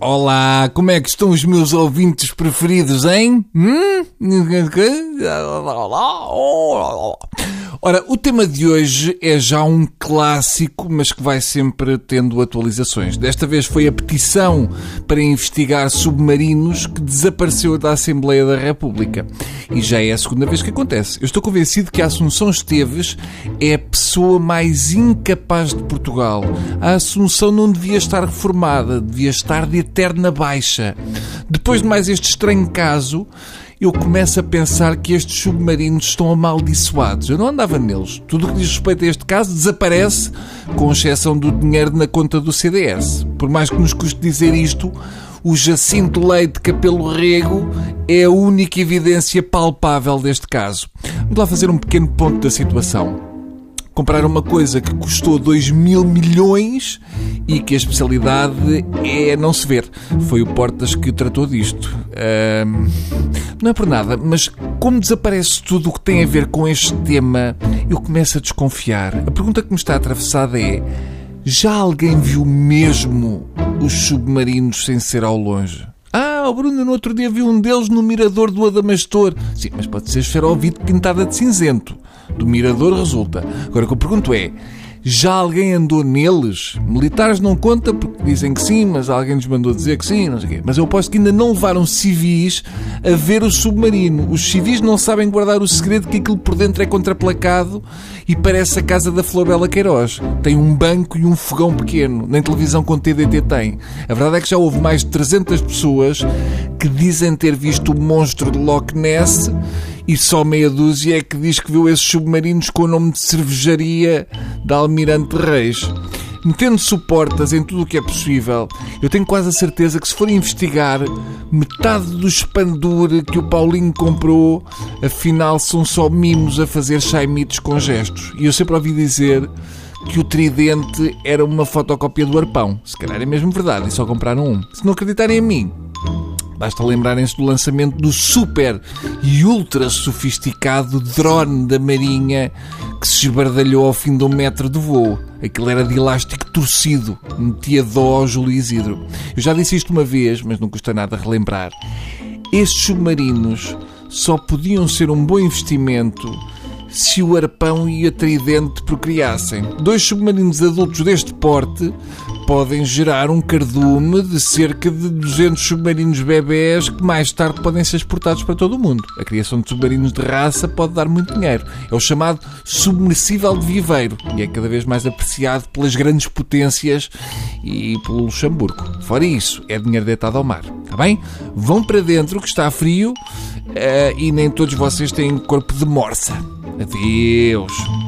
Olá, como é que estão os meus ouvintes preferidos, hein? Hum? Ora, o tema de hoje é já um clássico, mas que vai sempre tendo atualizações. Desta vez foi a petição para investigar submarinos que desapareceu da Assembleia da República. E já é a segunda vez que acontece. Eu estou convencido que a Assunção Esteves é a pessoa mais incapaz de Portugal. A Assunção não devia estar reformada, devia estar de eterna baixa. Depois de mais este estranho caso, eu começo a pensar que estes submarinos estão amaldiçoados. Eu não andava neles. Tudo o que diz respeito a este caso desaparece, com exceção do dinheiro na conta do CDS. Por mais que nos custe dizer isto, o Jacinto Leite Capelo Rego é a única evidência palpável deste caso. Vamos lá fazer um pequeno ponto da situação comprar uma coisa que custou 2 mil milhões e que a especialidade é não se ver. Foi o Portas que tratou disto. não é por nada, mas como desaparece tudo o que tem a ver com este tema, eu começo a desconfiar. A pergunta que me está atravessada é: já alguém viu mesmo os submarinos sem ser ao longe? Ah, o Bruno no outro dia viu um deles no mirador do Adamastor. Sim, mas pode ser esferovite pintada de cinzento. Do mirador resulta. Agora o que eu pergunto é, já alguém andou neles? Militares não conta porque dizem que sim, mas alguém nos mandou dizer que sim, não sei quê. Mas eu posso que ainda não levaram civis a ver o submarino. Os civis não sabem guardar o segredo que aquilo por dentro é contraplacado e parece a casa da Florela Queiroz. Tem um banco e um fogão pequeno. Nem televisão com TDT tem. A verdade é que já houve mais de 300 pessoas que dizem ter visto o monstro de Loch Ness e só meia dúzia é que diz que viu esses submarinos com o nome de cervejaria da Almirante Reis. Metendo suportas em tudo o que é possível, eu tenho quase a certeza que se for investigar, metade do espandure que o Paulinho comprou, afinal são só mimos a fazer chaimitos com gestos. E eu sempre ouvi dizer que o tridente era uma fotocópia do arpão. Se calhar é mesmo verdade e só compraram um. Se não acreditarem em mim, Basta lembrarem-se do lançamento do super e ultra sofisticado drone da Marinha que se esbardalhou ao fim de um metro de voo. Aquilo era de elástico torcido, metia dó ao Júlio Isidro. Eu já disse isto uma vez, mas não custa nada relembrar. Estes submarinos só podiam ser um bom investimento se o arpão e a tridente procriassem. Dois submarinos adultos deste porte podem gerar um cardume de cerca de 200 submarinos bebés que mais tarde podem ser exportados para todo o mundo. A criação de submarinos de raça pode dar muito dinheiro. É o chamado submersível de viveiro e é cada vez mais apreciado pelas grandes potências e pelo Luxemburgo. Fora isso, é dinheiro deitado ao mar. Está bem? Vão para dentro que está frio uh, e nem todos vocês têm corpo de morsa. Adeus.